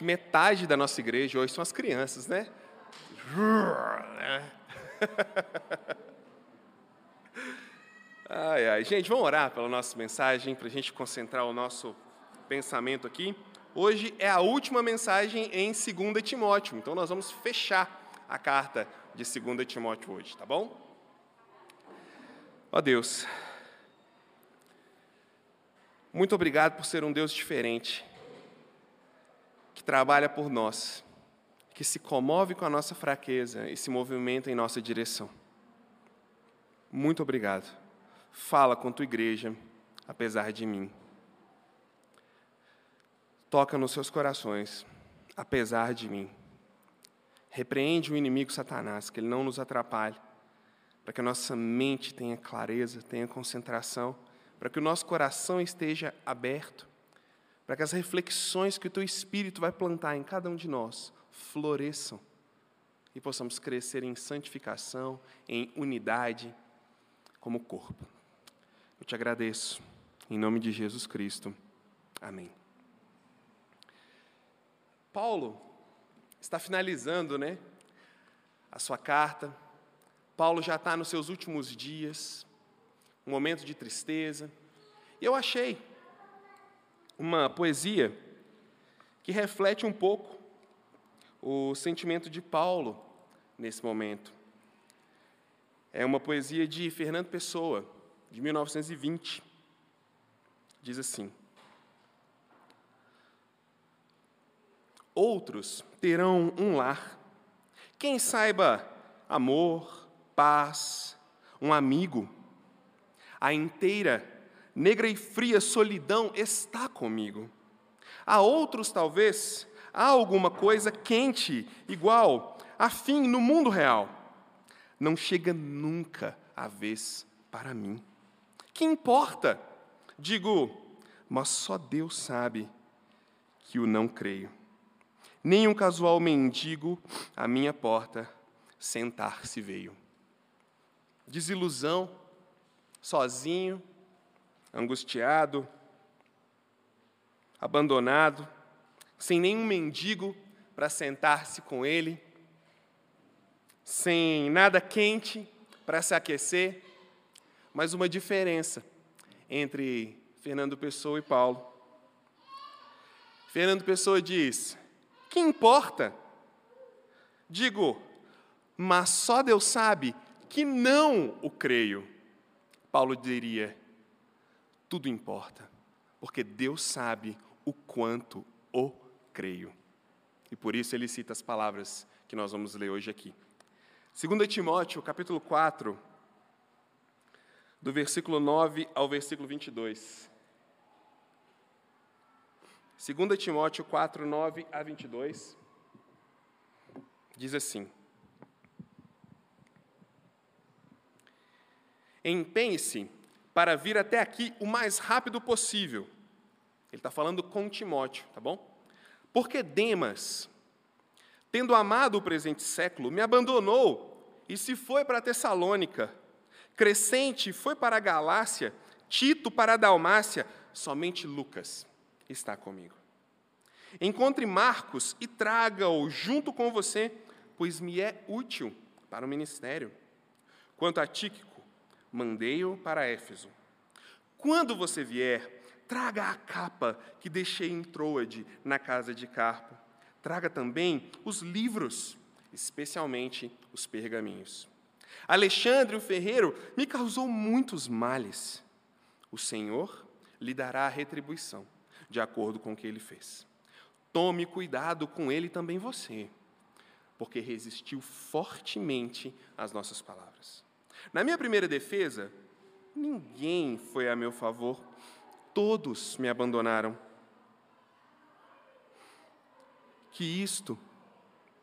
Que metade da nossa igreja hoje são as crianças, né? Ai, ai. Gente, vamos orar pela nossa mensagem, para a gente concentrar o nosso pensamento aqui. Hoje é a última mensagem em 2 Timóteo, então nós vamos fechar a carta de 2 Timóteo hoje, tá bom? Ó Deus, muito obrigado por ser um Deus diferente, que trabalha por nós, que se comove com a nossa fraqueza e se movimenta em nossa direção. Muito obrigado fala com tua igreja, apesar de mim. Toca nos seus corações, apesar de mim. Repreende o inimigo Satanás, que ele não nos atrapalhe, para que a nossa mente tenha clareza, tenha concentração, para que o nosso coração esteja aberto, para que as reflexões que o teu Espírito vai plantar em cada um de nós floresçam e possamos crescer em santificação, em unidade como corpo. Eu te agradeço. Em nome de Jesus Cristo. Amém. Paulo está finalizando, né? A sua carta. Paulo já está nos seus últimos dias, um momento de tristeza. E eu achei uma poesia que reflete um pouco o sentimento de Paulo nesse momento. É uma poesia de Fernando Pessoa de 1920, diz assim: Outros terão um lar, quem saiba amor, paz, um amigo. A inteira, negra e fria solidão está comigo. A outros, talvez, há alguma coisa quente, igual, afim no mundo real. Não chega nunca a vez para mim. Que importa? Digo, mas só Deus sabe que o não creio. Nem um casual mendigo à minha porta sentar-se veio. Desilusão, sozinho, angustiado, abandonado, sem nenhum mendigo para sentar-se com ele, sem nada quente para se aquecer, mas uma diferença entre Fernando Pessoa e Paulo. Fernando Pessoa diz: Que importa? Digo, mas só Deus sabe que não o creio. Paulo diria: Tudo importa, porque Deus sabe o quanto o creio. E por isso ele cita as palavras que nós vamos ler hoje aqui. 2 Timóteo, capítulo 4, do versículo 9 ao versículo 22. 2 Timóteo 4, 9 a 22, diz assim: Empenhe-se para vir até aqui o mais rápido possível. Ele está falando com Timóteo, tá bom? Porque Demas, tendo amado o presente século, me abandonou e se foi para Tessalônica Crescente foi para a Galácia, Tito para a Dalmácia, somente Lucas está comigo. Encontre Marcos e traga-o junto com você, pois me é útil para o ministério. Quanto a Tíquico, mandei-o para Éfeso. Quando você vier, traga a capa que deixei em Troade, na casa de Carpo. Traga também os livros, especialmente os pergaminhos. Alexandre o ferreiro me causou muitos males. O Senhor lhe dará a retribuição, de acordo com o que ele fez. Tome cuidado com ele também você, porque resistiu fortemente às nossas palavras. Na minha primeira defesa, ninguém foi a meu favor, todos me abandonaram. Que isto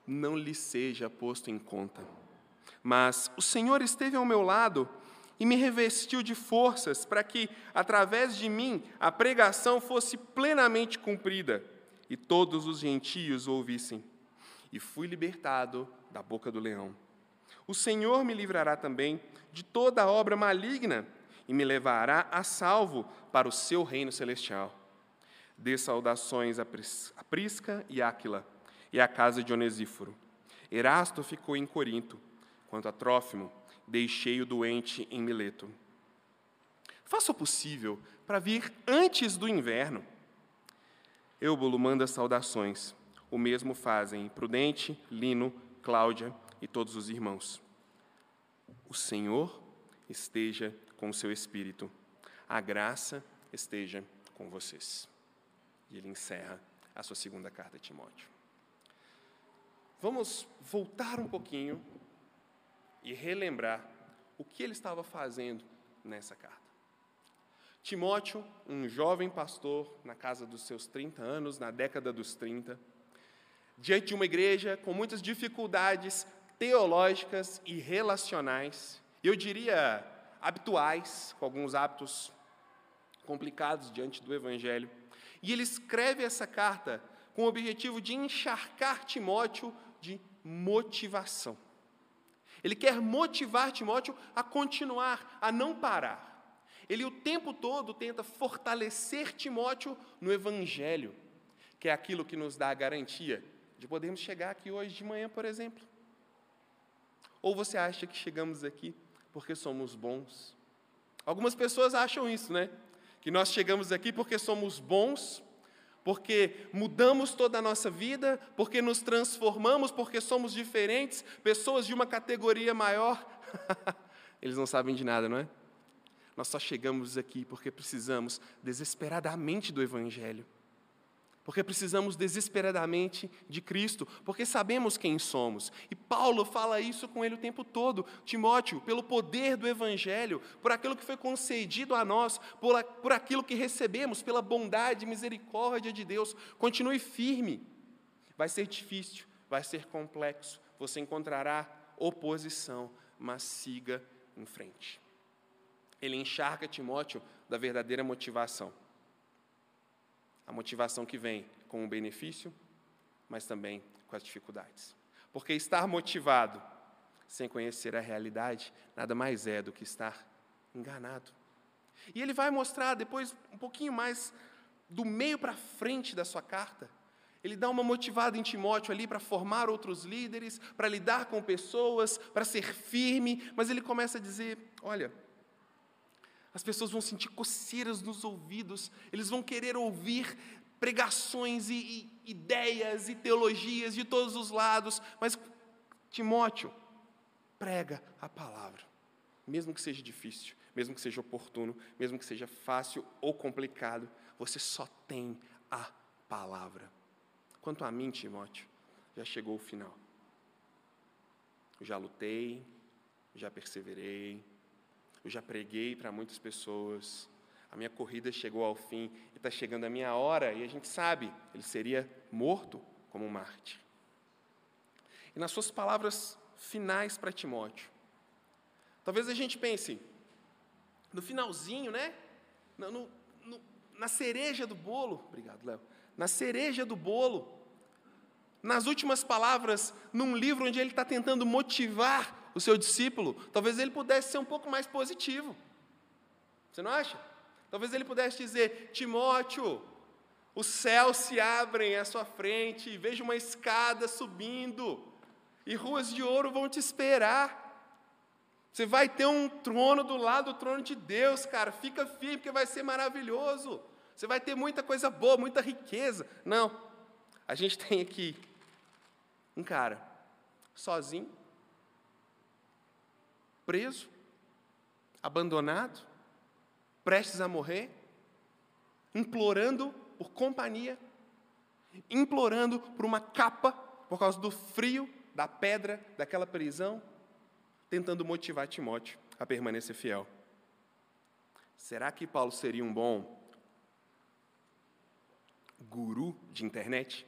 não lhe seja posto em conta mas o Senhor esteve ao meu lado e me revestiu de forças para que, através de mim, a pregação fosse plenamente cumprida e todos os gentios ouvissem. E fui libertado da boca do leão. O Senhor me livrará também de toda obra maligna e me levará a salvo para o seu reino celestial. Dê saudações a Prisca e Áquila e à casa de Onesíforo. Erasto ficou em Corinto, quanto a Trófimo, deixei o doente em Mileto. Faça o possível para vir antes do inverno. Eubulo manda saudações. O mesmo fazem Prudente, Lino, Cláudia e todos os irmãos. O Senhor esteja com o seu espírito. A graça esteja com vocês. E ele encerra a sua segunda carta a Timóteo. Vamos voltar um pouquinho e relembrar o que ele estava fazendo nessa carta. Timóteo, um jovem pastor na casa dos seus 30 anos, na década dos 30, diante de uma igreja com muitas dificuldades teológicas e relacionais, eu diria habituais, com alguns hábitos complicados diante do evangelho. E ele escreve essa carta com o objetivo de encharcar Timóteo de motivação. Ele quer motivar Timóteo a continuar, a não parar. Ele o tempo todo tenta fortalecer Timóteo no Evangelho, que é aquilo que nos dá a garantia de podermos chegar aqui hoje de manhã, por exemplo. Ou você acha que chegamos aqui porque somos bons? Algumas pessoas acham isso, né? Que nós chegamos aqui porque somos bons, porque mudamos toda a nossa vida, porque nos transformamos, porque somos diferentes, pessoas de uma categoria maior. Eles não sabem de nada, não é? Nós só chegamos aqui porque precisamos desesperadamente do Evangelho porque precisamos desesperadamente de Cristo, porque sabemos quem somos. E Paulo fala isso com ele o tempo todo. Timóteo, pelo poder do Evangelho, por aquilo que foi concedido a nós, por, por aquilo que recebemos, pela bondade e misericórdia de Deus, continue firme. Vai ser difícil, vai ser complexo, você encontrará oposição, mas siga em frente. Ele encharca Timóteo da verdadeira motivação a motivação que vem com o benefício, mas também com as dificuldades. Porque estar motivado sem conhecer a realidade nada mais é do que estar enganado. E ele vai mostrar depois um pouquinho mais do meio para frente da sua carta. Ele dá uma motivada em Timóteo ali para formar outros líderes, para lidar com pessoas, para ser firme, mas ele começa a dizer: olha, as pessoas vão sentir coceiras nos ouvidos, eles vão querer ouvir pregações e, e ideias e teologias de todos os lados, mas Timóteo, prega a palavra, mesmo que seja difícil, mesmo que seja oportuno, mesmo que seja fácil ou complicado, você só tem a palavra. Quanto a mim, Timóteo, já chegou o final. Já lutei, já perseverei, eu já preguei para muitas pessoas, a minha corrida chegou ao fim e está chegando a minha hora, e a gente sabe, ele seria morto como Marte. E nas suas palavras finais para Timóteo, talvez a gente pense, no finalzinho, né? No, no, no, na cereja do bolo, obrigado, Léo, na cereja do bolo, nas últimas palavras, num livro onde ele está tentando motivar o seu discípulo, talvez ele pudesse ser um pouco mais positivo. Você não acha? Talvez ele pudesse dizer: Timóteo, os céus se abrem à sua frente, veja uma escada subindo, e ruas de ouro vão te esperar. Você vai ter um trono do lado do trono de Deus, cara. Fica firme, porque vai ser maravilhoso. Você vai ter muita coisa boa, muita riqueza. Não. A gente tem aqui um cara sozinho, preso, abandonado, prestes a morrer, implorando por companhia, implorando por uma capa por causa do frio, da pedra, daquela prisão, tentando motivar Timóteo a permanecer fiel. Será que Paulo seria um bom guru de internet?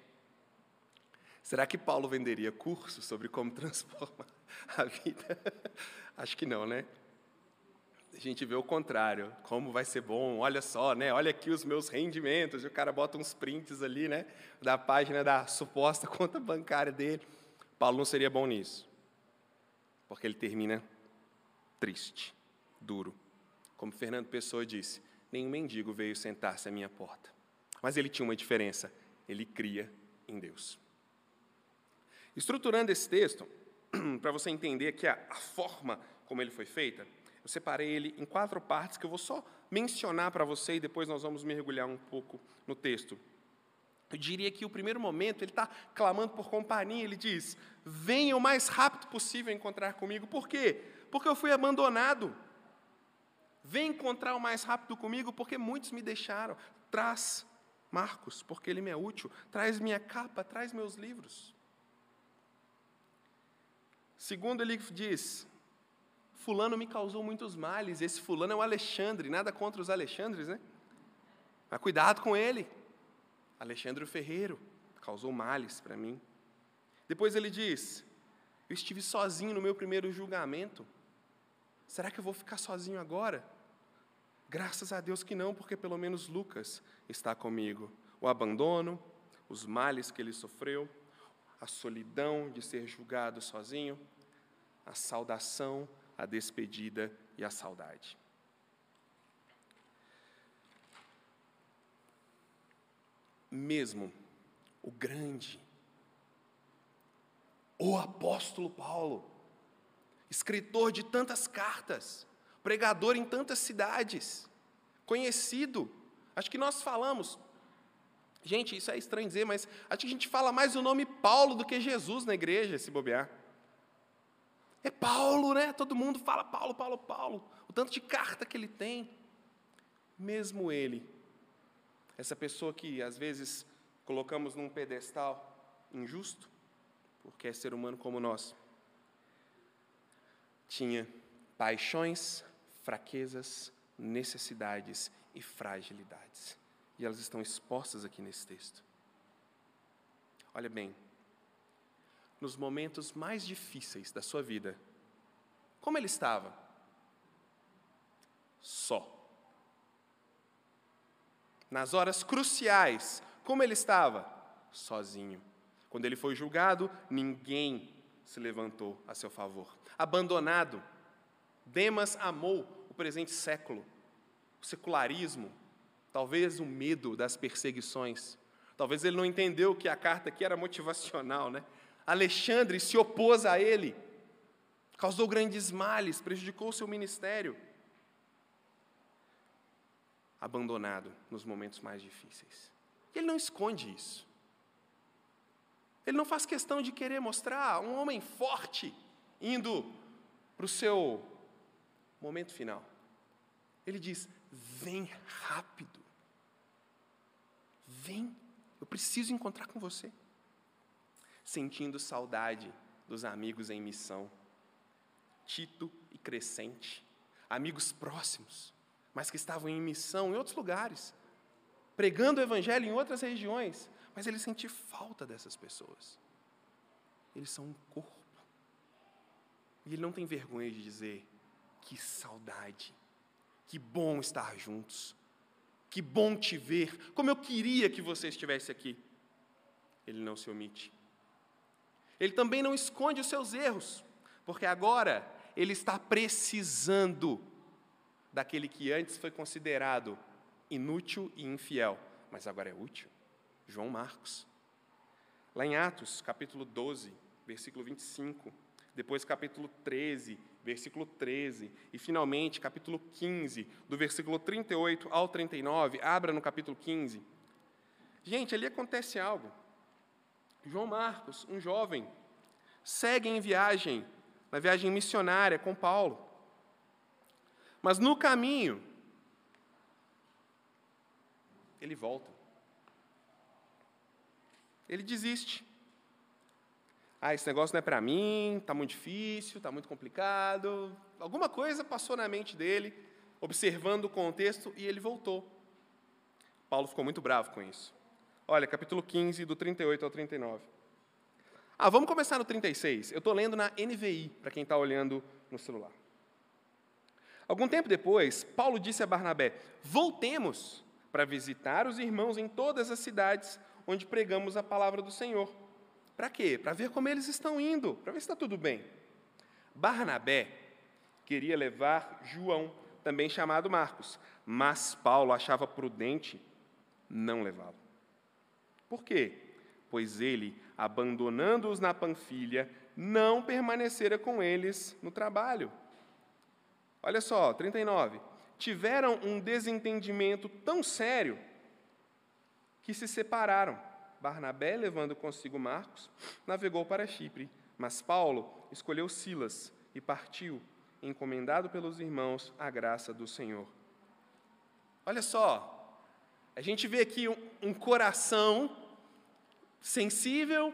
Será que Paulo venderia curso sobre como transformar a vida? Acho que não, né? A gente vê o contrário, como vai ser bom, olha só, né? Olha aqui os meus rendimentos, e o cara bota uns prints ali, né? Da página da suposta conta bancária dele. Paulo não seria bom nisso, porque ele termina triste, duro. Como Fernando Pessoa disse, nenhum mendigo veio sentar-se à minha porta. Mas ele tinha uma diferença: ele cria em Deus. Estruturando esse texto, para você entender aqui a, a forma como ele foi feita, eu separei ele em quatro partes que eu vou só mencionar para você e depois nós vamos mergulhar um pouco no texto. Eu diria que o primeiro momento ele está clamando por companhia, ele diz: venha o mais rápido possível encontrar comigo. Por quê? Porque eu fui abandonado. Vem encontrar o mais rápido comigo, porque muitos me deixaram. Traz Marcos, porque ele me é útil. Traz minha capa, traz meus livros. Segundo, ele diz: Fulano me causou muitos males. Esse fulano é o Alexandre, nada contra os Alexandres, né? Mas cuidado com ele. Alexandre Ferreiro causou males para mim. Depois ele diz: Eu estive sozinho no meu primeiro julgamento. Será que eu vou ficar sozinho agora? Graças a Deus que não, porque pelo menos Lucas está comigo. O abandono, os males que ele sofreu, a solidão de ser julgado sozinho, a saudação, a despedida e a saudade. Mesmo o grande, o apóstolo Paulo, escritor de tantas cartas, pregador em tantas cidades, conhecido. Acho que nós falamos, gente, isso é estranho dizer, mas acho que a gente fala mais o nome Paulo do que Jesus na igreja, se bobear. É Paulo, né? Todo mundo fala Paulo, Paulo, Paulo. O tanto de carta que ele tem. Mesmo ele, essa pessoa que às vezes colocamos num pedestal injusto, porque é ser humano como nós tinha paixões, fraquezas, necessidades e fragilidades. E elas estão expostas aqui nesse texto. Olha bem, nos momentos mais difíceis da sua vida, como ele estava? Só. Nas horas cruciais, como ele estava? Sozinho. Quando ele foi julgado, ninguém se levantou a seu favor. Abandonado, Demas amou o presente século, o secularismo, talvez o medo das perseguições. Talvez ele não entendeu que a carta aqui era motivacional, né? Alexandre se opôs a ele, causou grandes males, prejudicou seu ministério. Abandonado nos momentos mais difíceis. Ele não esconde isso. Ele não faz questão de querer mostrar um homem forte indo para o seu momento final. Ele diz: vem rápido. Vem, eu preciso encontrar com você. Sentindo saudade dos amigos em missão, Tito e Crescente, amigos próximos, mas que estavam em missão em outros lugares, pregando o evangelho em outras regiões, mas ele sente falta dessas pessoas. Eles são um corpo. E ele não tem vergonha de dizer: que saudade, que bom estar juntos, que bom te ver, como eu queria que você estivesse aqui. Ele não se omite. Ele também não esconde os seus erros, porque agora ele está precisando daquele que antes foi considerado inútil e infiel, mas agora é útil. João Marcos. Lá em Atos, capítulo 12, versículo 25, depois capítulo 13, versículo 13, e finalmente capítulo 15, do versículo 38 ao 39, abra no capítulo 15. Gente, ali acontece algo. João Marcos, um jovem, segue em viagem, na viagem missionária com Paulo. Mas no caminho, ele volta ele desiste. Ah, esse negócio não é para mim, está muito difícil, está muito complicado. Alguma coisa passou na mente dele, observando o contexto, e ele voltou. Paulo ficou muito bravo com isso. Olha, capítulo 15, do 38 ao 39. Ah, vamos começar no 36. Eu estou lendo na NVI, para quem está olhando no celular. Algum tempo depois, Paulo disse a Barnabé: Voltemos para visitar os irmãos em todas as cidades onde pregamos a palavra do Senhor. Para quê? Para ver como eles estão indo, para ver se está tudo bem. Barnabé queria levar João, também chamado Marcos, mas Paulo achava prudente não levá-lo. Por quê? Pois ele, abandonando-os na Panfilha, não permanecera com eles no trabalho. Olha só, 39. Tiveram um desentendimento tão sério que se separaram. Barnabé, levando consigo Marcos, navegou para Chipre, mas Paulo escolheu Silas e partiu, encomendado pelos irmãos à graça do Senhor. Olha só, a gente vê aqui um, um coração sensível,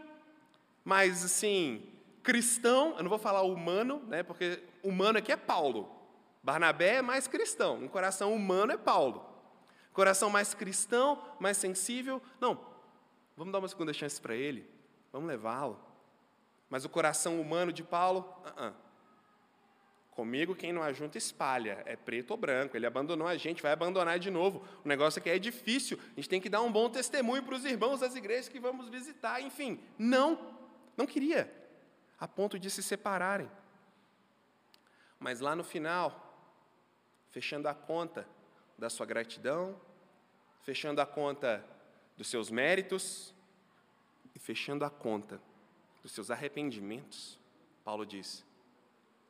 mas assim, cristão, eu não vou falar humano, né, porque humano aqui é Paulo. Barnabé é mais cristão, um coração humano é Paulo. Coração mais cristão, mais sensível, não, vamos dar uma segunda chance para ele, vamos levá-lo. Mas o coração humano de Paulo, uh -uh. Comigo, quem não ajunta, espalha. É preto ou branco. Ele abandonou a gente, vai abandonar de novo. O negócio aqui é difícil. A gente tem que dar um bom testemunho para os irmãos das igrejas que vamos visitar. Enfim, não, não queria, a ponto de se separarem. Mas lá no final, fechando a conta da sua gratidão, fechando a conta dos seus méritos e fechando a conta dos seus arrependimentos, Paulo diz: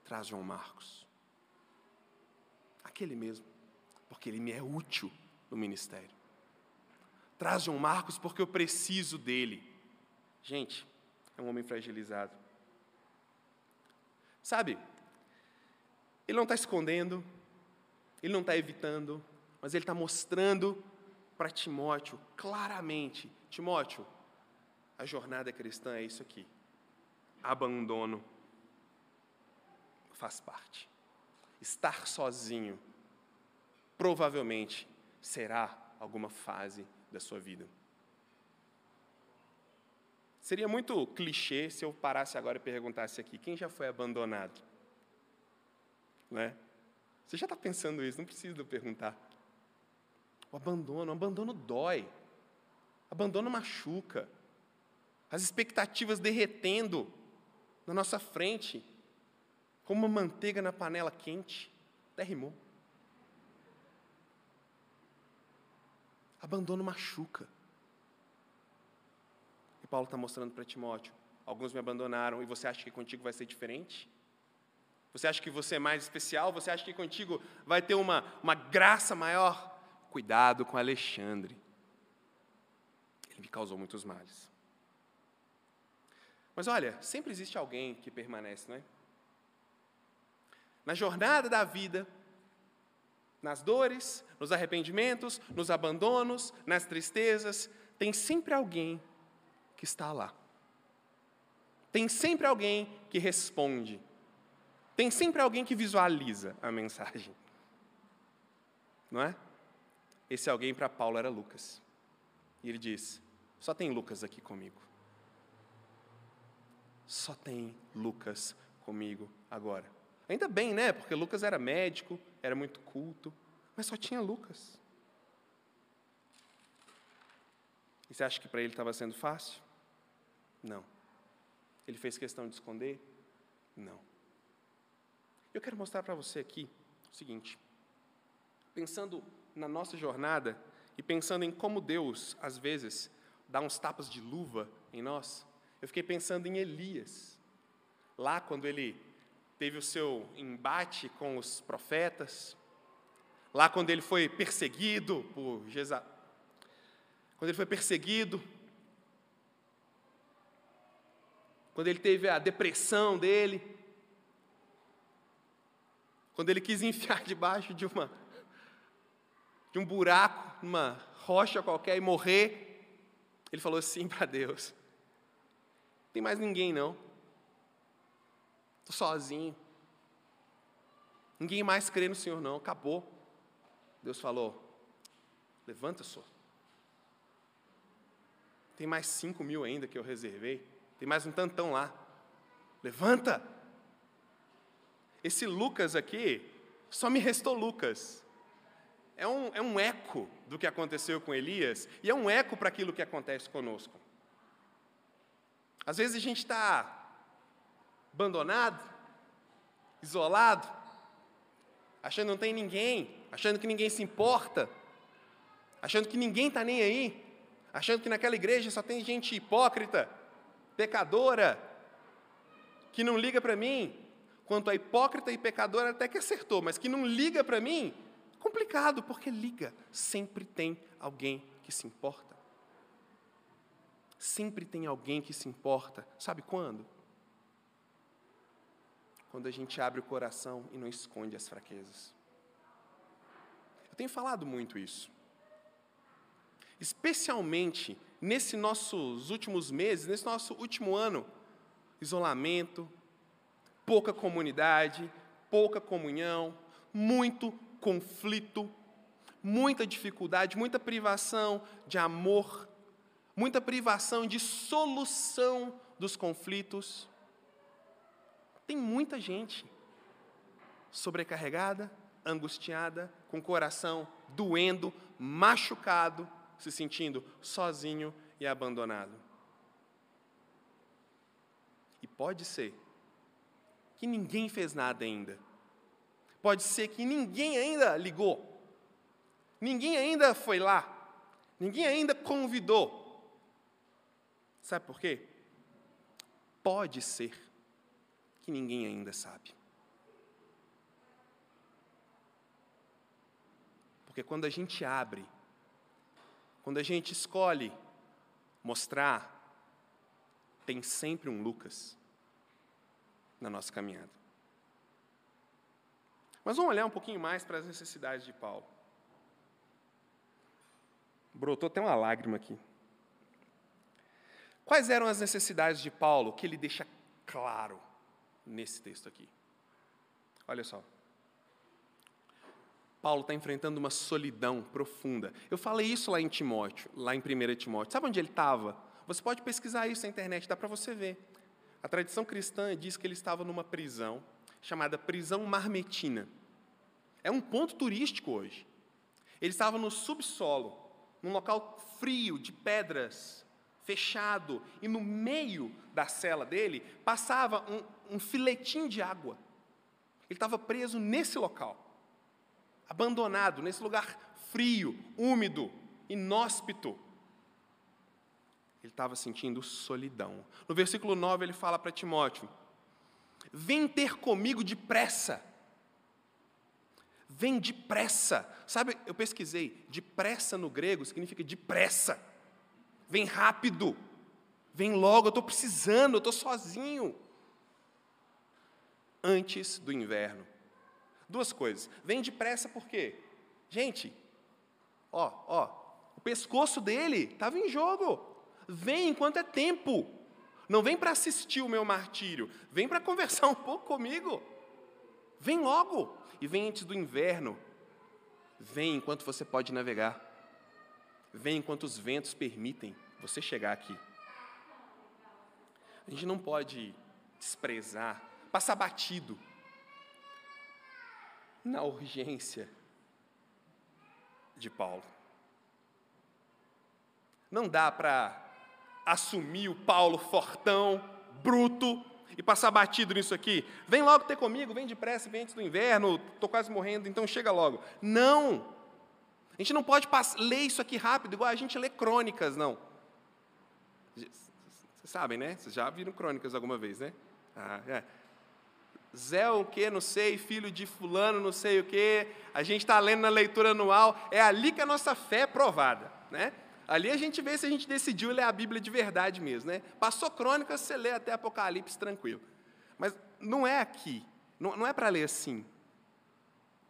traz João Marcos. Aquele mesmo, porque ele me é útil no ministério. Traz João Marcos porque eu preciso dele. Gente, é um homem fragilizado. Sabe, ele não está escondendo, ele não está evitando, mas ele está mostrando para Timóteo claramente: Timóteo, a jornada cristã é isso aqui. Abandono faz parte. Estar sozinho provavelmente será alguma fase da sua vida. Seria muito clichê se eu parasse agora e perguntasse aqui: quem já foi abandonado? Não é? Você já está pensando isso, não precisa perguntar. O abandono, o abandono dói. O abandono machuca. As expectativas derretendo na nossa frente como uma manteiga na panela quente, até rimou. Abandono machuca. E Paulo está mostrando para Timóteo: alguns me abandonaram e você acha que contigo vai ser diferente? Você acha que você é mais especial? Você acha que contigo vai ter uma, uma graça maior? Cuidado com Alexandre. Ele me causou muitos males. Mas olha, sempre existe alguém que permanece, não é? na jornada da vida, nas dores, nos arrependimentos, nos abandonos, nas tristezas, tem sempre alguém que está lá. Tem sempre alguém que responde. Tem sempre alguém que visualiza a mensagem. Não é? Esse alguém para Paulo era Lucas. E ele diz: só tem Lucas aqui comigo. Só tem Lucas comigo agora. Ainda bem, né? Porque Lucas era médico, era muito culto, mas só tinha Lucas. E você acha que para ele estava sendo fácil? Não. Ele fez questão de esconder? Não. Eu quero mostrar para você aqui o seguinte: pensando na nossa jornada e pensando em como Deus, às vezes, dá uns tapas de luva em nós, eu fiquei pensando em Elias. Lá, quando ele teve o seu embate com os profetas, lá quando ele foi perseguido por Jeza... quando ele foi perseguido, quando ele teve a depressão dele, quando ele quis enfiar debaixo de uma de um buraco, uma rocha qualquer e morrer, ele falou assim para Deus: "Não tem mais ninguém não. Estou sozinho. Ninguém mais crê no Senhor, não. Acabou. Deus falou: levanta só. Tem mais cinco mil ainda que eu reservei. Tem mais um tantão lá. Levanta. Esse Lucas aqui, só me restou Lucas. É um, é um eco do que aconteceu com Elias e é um eco para aquilo que acontece conosco. Às vezes a gente está abandonado, isolado, achando que não tem ninguém, achando que ninguém se importa, achando que ninguém está nem aí, achando que naquela igreja só tem gente hipócrita, pecadora, que não liga para mim. Quanto a hipócrita e pecadora, até que acertou, mas que não liga para mim, complicado, porque liga. Sempre tem alguém que se importa. Sempre tem alguém que se importa. Sabe quando? Quando a gente abre o coração e não esconde as fraquezas. Eu tenho falado muito isso. Especialmente nesses nossos últimos meses, nesse nosso último ano, isolamento, pouca comunidade, pouca comunhão, muito conflito, muita dificuldade, muita privação de amor, muita privação de solução dos conflitos. Tem muita gente sobrecarregada, angustiada, com o coração doendo, machucado, se sentindo sozinho e abandonado. E pode ser que ninguém fez nada ainda. Pode ser que ninguém ainda ligou. Ninguém ainda foi lá. Ninguém ainda convidou. Sabe por quê? Pode ser que ninguém ainda sabe. Porque quando a gente abre, quando a gente escolhe mostrar, tem sempre um Lucas na nossa caminhada. Mas vamos olhar um pouquinho mais para as necessidades de Paulo. Brotou até uma lágrima aqui. Quais eram as necessidades de Paulo que ele deixa claro nesse texto aqui? Olha só. Paulo está enfrentando uma solidão profunda. Eu falei isso lá em Timóteo, lá em 1 Timóteo. Sabe onde ele estava? Você pode pesquisar isso na internet, dá para você ver. A tradição cristã diz que ele estava numa prisão chamada prisão marmetina. É um ponto turístico hoje. Ele estava no subsolo, num local frio, de pedras, fechado, e no meio da cela dele passava um, um filetinho de água. Ele estava preso nesse local, abandonado, nesse lugar frio, úmido, inóspito ele estava sentindo solidão. No versículo 9 ele fala para Timóteo: Vem ter comigo depressa. Vem depressa. Sabe, eu pesquisei, depressa no grego significa depressa. Vem rápido. Vem logo, eu estou precisando, eu estou sozinho. Antes do inverno. Duas coisas. Vem depressa por quê? Gente, ó, ó, o pescoço dele estava em jogo. Vem enquanto é tempo. Não vem para assistir o meu martírio, vem para conversar um pouco comigo. Vem logo e vem antes do inverno. Vem enquanto você pode navegar. Vem enquanto os ventos permitem você chegar aqui. A gente não pode desprezar, passar batido na urgência de Paulo. Não dá para assumir o Paulo fortão, bruto, e passar batido nisso aqui. Vem logo ter comigo, vem depressa, vem antes do inverno, estou quase morrendo, então chega logo. Não! A gente não pode ler isso aqui rápido, igual a gente lê crônicas, não. Vocês sabem, né? Vocês já viram crônicas alguma vez, né? Ah, é. Zé o que, não sei, filho de fulano, não sei o que, a gente está lendo na leitura anual, é ali que a nossa fé é provada, né? Ali a gente vê se a gente decidiu ler a Bíblia de verdade mesmo, né? Passou crônicas, você lê até Apocalipse tranquilo. Mas não é aqui, não, não é para ler assim.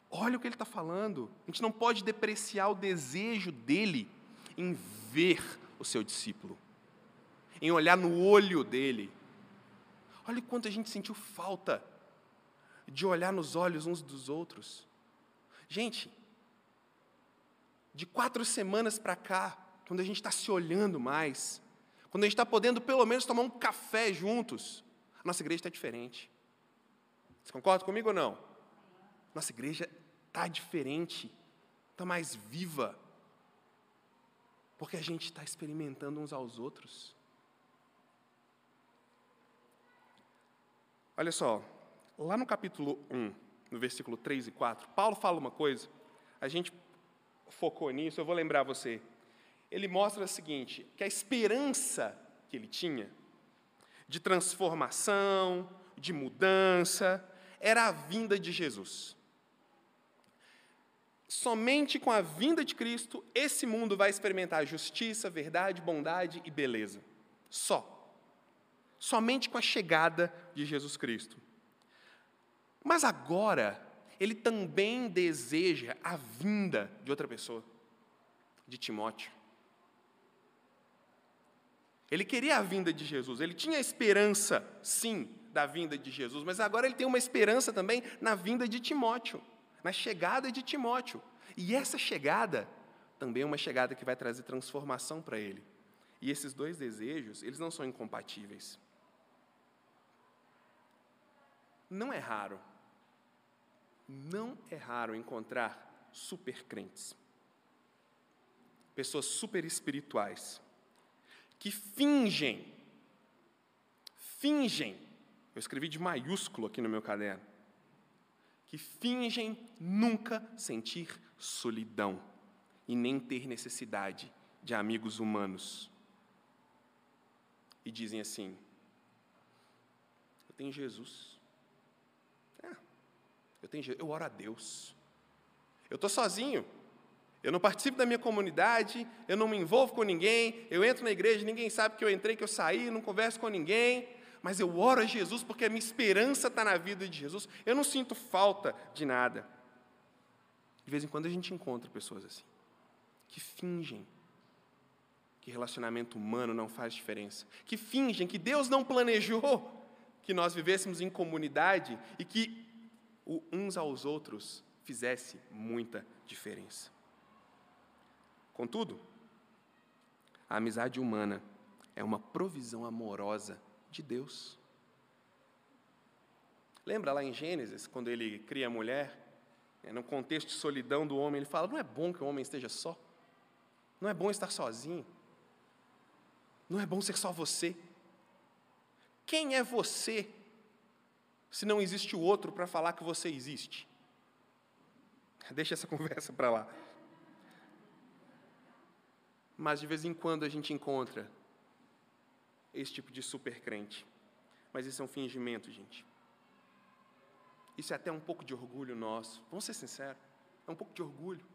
Olha o que ele está falando. A gente não pode depreciar o desejo dele em ver o seu discípulo, em olhar no olho dele. Olha quanto a gente sentiu falta de olhar nos olhos uns dos outros. Gente, de quatro semanas para cá, quando a gente está se olhando mais, quando a gente está podendo pelo menos tomar um café juntos, a nossa igreja está diferente. Você concorda comigo ou não? Nossa igreja está diferente, está mais viva, porque a gente está experimentando uns aos outros. Olha só, lá no capítulo 1, no versículo 3 e 4, Paulo fala uma coisa, a gente focou nisso, eu vou lembrar você. Ele mostra o seguinte: que a esperança que ele tinha de transformação, de mudança, era a vinda de Jesus. Somente com a vinda de Cristo, esse mundo vai experimentar justiça, verdade, bondade e beleza. Só. Somente com a chegada de Jesus Cristo. Mas agora, ele também deseja a vinda de outra pessoa, de Timóteo. Ele queria a vinda de Jesus, ele tinha esperança, sim, da vinda de Jesus, mas agora ele tem uma esperança também na vinda de Timóteo, na chegada de Timóteo. E essa chegada também é uma chegada que vai trazer transformação para ele. E esses dois desejos, eles não são incompatíveis. Não é raro, não é raro encontrar supercrentes, pessoas super espirituais, que fingem, fingem, eu escrevi de maiúsculo aqui no meu caderno, que fingem nunca sentir solidão e nem ter necessidade de amigos humanos. E dizem assim: Eu tenho Jesus. É, eu tenho eu oro a Deus. Eu estou sozinho. Eu não participo da minha comunidade, eu não me envolvo com ninguém, eu entro na igreja, ninguém sabe que eu entrei, que eu saí, não converso com ninguém, mas eu oro a Jesus porque a minha esperança está na vida de Jesus. Eu não sinto falta de nada. De vez em quando a gente encontra pessoas assim, que fingem que relacionamento humano não faz diferença, que fingem que Deus não planejou que nós vivêssemos em comunidade e que uns aos outros fizesse muita diferença. Contudo, a amizade humana é uma provisão amorosa de Deus. Lembra lá em Gênesis, quando ele cria a mulher, né, no contexto de solidão do homem, ele fala: não é bom que o homem esteja só, não é bom estar sozinho, não é bom ser só você. Quem é você se não existe o outro para falar que você existe? Deixa essa conversa para lá mas de vez em quando a gente encontra esse tipo de super crente. Mas isso é um fingimento, gente. Isso é até um pouco de orgulho nosso. Vamos ser sinceros. É um pouco de orgulho.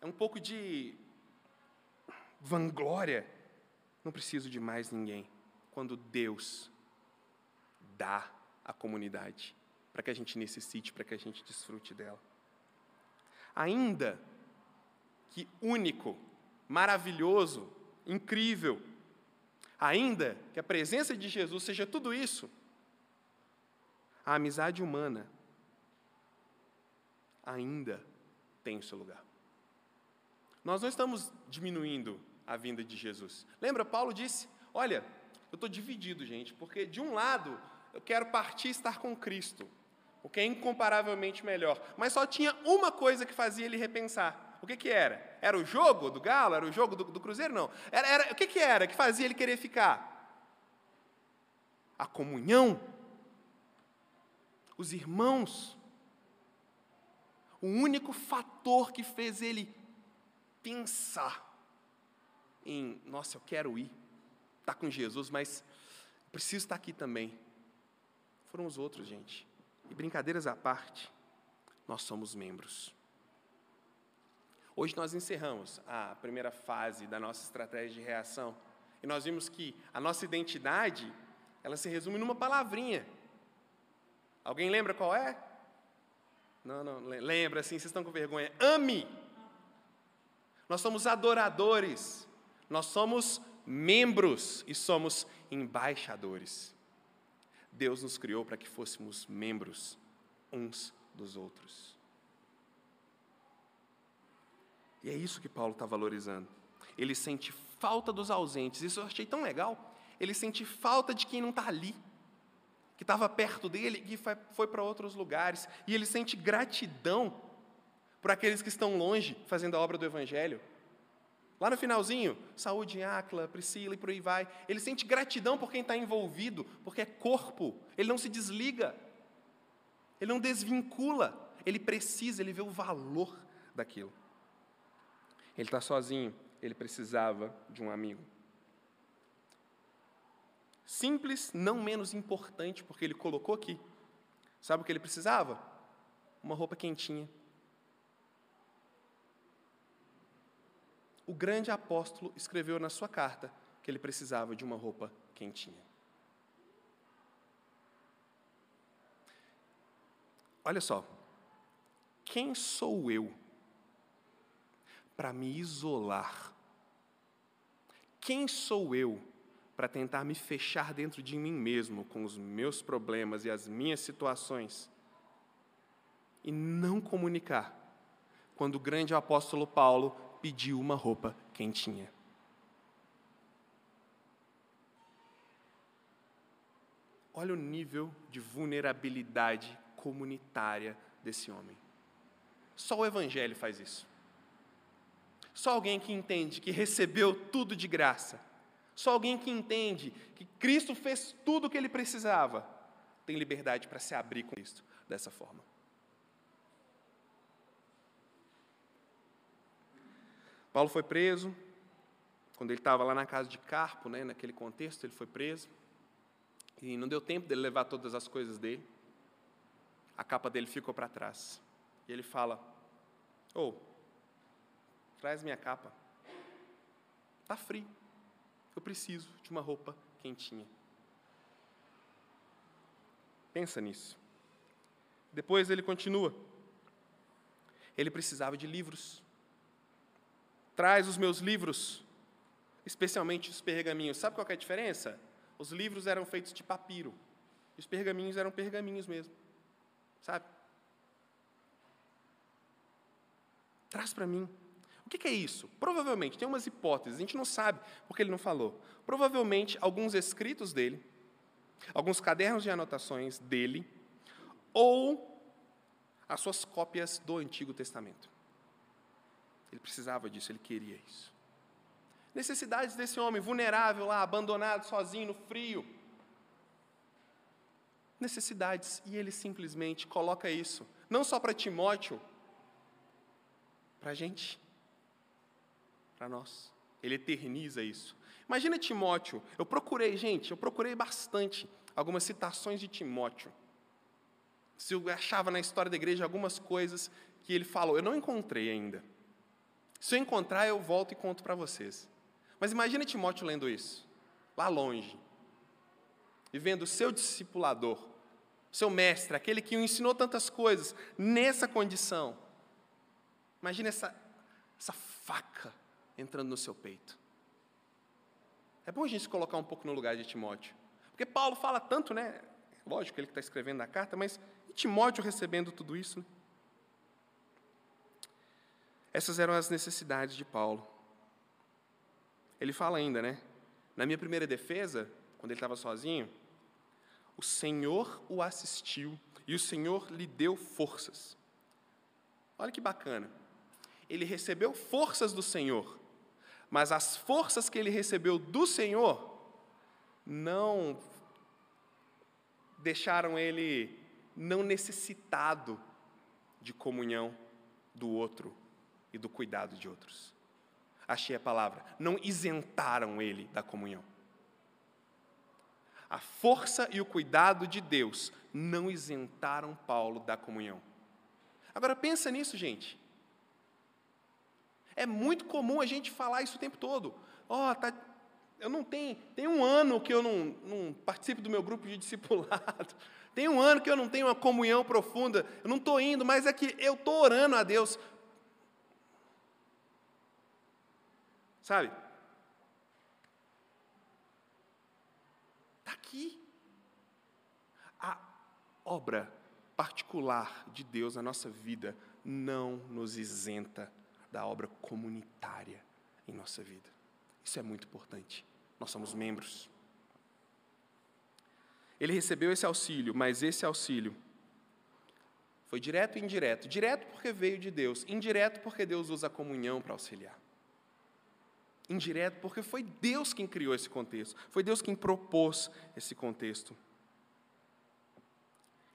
É um pouco de vanglória. Não preciso de mais ninguém. Quando Deus dá a comunidade para que a gente necessite, para que a gente desfrute dela. Ainda que único maravilhoso, incrível. Ainda que a presença de Jesus seja tudo isso, a amizade humana ainda tem o seu lugar. Nós não estamos diminuindo a vinda de Jesus. Lembra, Paulo disse: Olha, eu estou dividido, gente, porque de um lado eu quero partir e estar com Cristo, o que é incomparavelmente melhor, mas só tinha uma coisa que fazia ele repensar: o que, que era? Era o jogo do Galo? Era o jogo do, do Cruzeiro? Não. Era, era, o que, que era que fazia ele querer ficar? A comunhão. Os irmãos. O único fator que fez ele pensar em, nossa, eu quero ir, estar tá com Jesus, mas preciso estar aqui também. Foram os outros, gente. E brincadeiras à parte, nós somos membros. Hoje nós encerramos a primeira fase da nossa estratégia de reação e nós vimos que a nossa identidade, ela se resume numa palavrinha. Alguém lembra qual é? Não, não, lembra assim, vocês estão com vergonha. Ame. Nós somos adoradores. Nós somos membros e somos embaixadores. Deus nos criou para que fôssemos membros uns dos outros. E é isso que Paulo está valorizando. Ele sente falta dos ausentes. Isso eu achei tão legal. Ele sente falta de quem não está ali, que estava perto dele e foi, para outros lugares. E ele sente gratidão por aqueles que estão longe fazendo a obra do Evangelho. Lá no finalzinho, saúde em Acla, Priscila e por aí vai. Ele sente gratidão por quem está envolvido, porque é corpo. Ele não se desliga. Ele não desvincula. Ele precisa, ele vê o valor daquilo. Ele está sozinho, ele precisava de um amigo. Simples, não menos importante, porque ele colocou aqui. Sabe o que ele precisava? Uma roupa quentinha. O grande apóstolo escreveu na sua carta que ele precisava de uma roupa quentinha. Olha só, quem sou eu para me isolar? Quem sou eu para tentar me fechar dentro de mim mesmo com os meus problemas e as minhas situações e não comunicar quando o grande apóstolo Paulo pediu uma roupa quentinha? Olha o nível de vulnerabilidade comunitária desse homem. Só o Evangelho faz isso. Só alguém que entende que recebeu tudo de graça. Só alguém que entende que Cristo fez tudo o que ele precisava tem liberdade para se abrir com Cristo dessa forma. Paulo foi preso. Quando ele estava lá na casa de Carpo, né, naquele contexto, ele foi preso. E não deu tempo dele levar todas as coisas dele a capa dele ficou para trás. E ele fala: Ô, oh, traz minha capa. Está frio. Eu preciso de uma roupa quentinha. Pensa nisso. Depois ele continua. Ele precisava de livros. Traz os meus livros, especialmente os pergaminhos. Sabe qual é a diferença? Os livros eram feitos de papiro. E os pergaminhos eram pergaminhos mesmo. Sabe? Traz para mim. O que é isso? Provavelmente, tem umas hipóteses, a gente não sabe porque ele não falou. Provavelmente, alguns escritos dele, alguns cadernos de anotações dele, ou as suas cópias do Antigo Testamento. Ele precisava disso, ele queria isso. Necessidades desse homem vulnerável lá, abandonado, sozinho, no frio necessidades. E ele simplesmente coloca isso, não só para Timóteo, para a gente, para nós. Ele eterniza isso. Imagina Timóteo. Eu procurei, gente, eu procurei bastante algumas citações de Timóteo. Se eu achava na história da igreja algumas coisas que ele falou, eu não encontrei ainda. Se eu encontrar, eu volto e conto para vocês. Mas imagina Timóteo lendo isso, lá longe, e vendo o seu discipulador, seu mestre, aquele que o ensinou tantas coisas, nessa condição. Imagina essa, essa faca entrando no seu peito. É bom a gente se colocar um pouco no lugar de Timóteo. Porque Paulo fala tanto, né? Lógico, ele que está escrevendo a carta, mas e Timóteo recebendo tudo isso? Né? Essas eram as necessidades de Paulo. Ele fala ainda, né? Na minha primeira defesa, quando ele estava sozinho, o Senhor o assistiu e o Senhor lhe deu forças. Olha que bacana. Ele recebeu forças do Senhor, mas as forças que ele recebeu do Senhor não deixaram ele não necessitado de comunhão do outro e do cuidado de outros. Achei a palavra. Não isentaram ele da comunhão. A força e o cuidado de Deus não isentaram Paulo da comunhão. Agora pensa nisso, gente. É muito comum a gente falar isso o tempo todo. Ó, oh, tá, eu não tenho, tem um ano que eu não, não participo do meu grupo de discipulado. Tem um ano que eu não tenho uma comunhão profunda. Eu não estou indo, mas é que eu estou orando a Deus. Sabe? Está aqui. A obra particular de Deus na nossa vida não nos isenta da obra comunitária em nossa vida. Isso é muito importante. Nós somos membros. Ele recebeu esse auxílio, mas esse auxílio foi direto e indireto. Direto porque veio de Deus, indireto porque Deus usa a comunhão para auxiliar indireto, porque foi Deus quem criou esse contexto, foi Deus quem propôs esse contexto.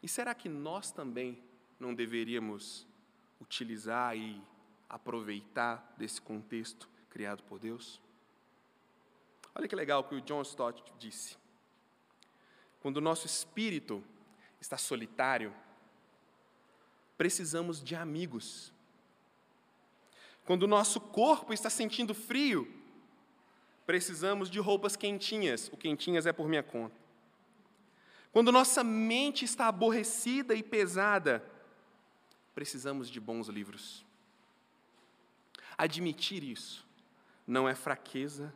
E será que nós também não deveríamos utilizar e aproveitar desse contexto criado por Deus? Olha que legal o que o John Stott disse. Quando o nosso espírito está solitário, precisamos de amigos. Quando o nosso corpo está sentindo frio, precisamos de roupas quentinhas. O quentinhas é por minha conta. Quando nossa mente está aborrecida e pesada, precisamos de bons livros. Admitir isso não é fraqueza,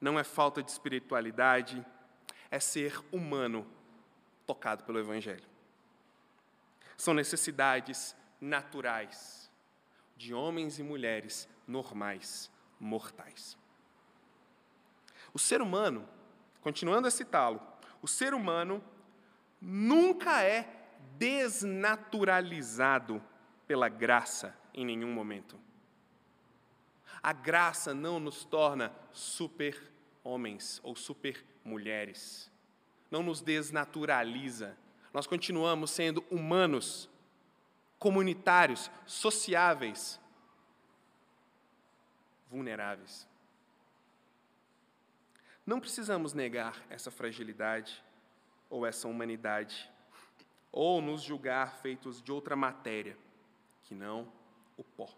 não é falta de espiritualidade, é ser humano tocado pelo Evangelho. São necessidades naturais de homens e mulheres normais, mortais. O ser humano, continuando a citá-lo, o ser humano nunca é desnaturalizado pela graça em nenhum momento. A graça não nos torna super-homens ou super-mulheres. Não nos desnaturaliza. Nós continuamos sendo humanos, comunitários, sociáveis, vulneráveis. Não precisamos negar essa fragilidade ou essa humanidade, ou nos julgar feitos de outra matéria, que não o pó.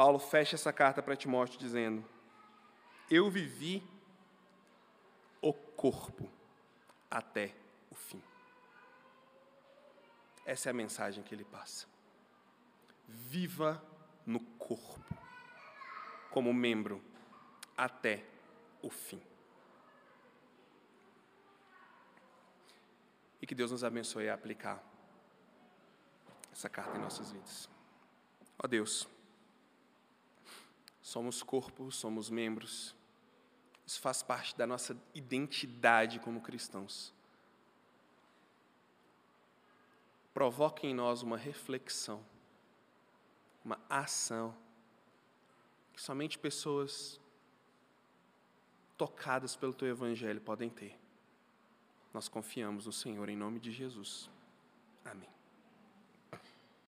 Paulo fecha essa carta para Timóteo dizendo: Eu vivi o corpo até o fim. Essa é a mensagem que ele passa. Viva no corpo, como membro, até o fim. E que Deus nos abençoe a aplicar essa carta em nossas vidas. Ó Deus. Somos corpo, somos membros. Isso faz parte da nossa identidade como cristãos. Provoque em nós uma reflexão, uma ação, que somente pessoas tocadas pelo Teu Evangelho podem ter. Nós confiamos no Senhor em nome de Jesus. Amém.